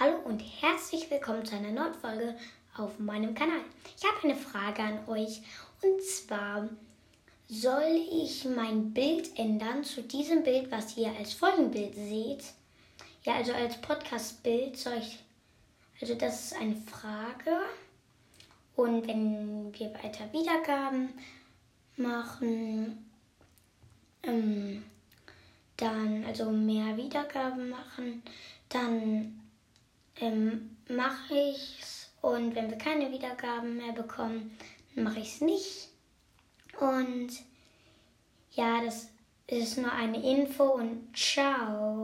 Hallo und herzlich willkommen zu einer neuen Folge auf meinem Kanal. Ich habe eine Frage an euch und zwar soll ich mein Bild ändern zu diesem Bild, was ihr als Folgenbild seht? Ja, also als Podcast-Bild soll ich. Also das ist eine Frage. Und wenn wir weiter Wiedergaben machen, ähm, dann also mehr Wiedergaben machen, dann ähm, mache es. Und wenn wir keine Wiedergaben mehr bekommen, mache ich es nicht. Und ja, das ist nur eine Info und ciao.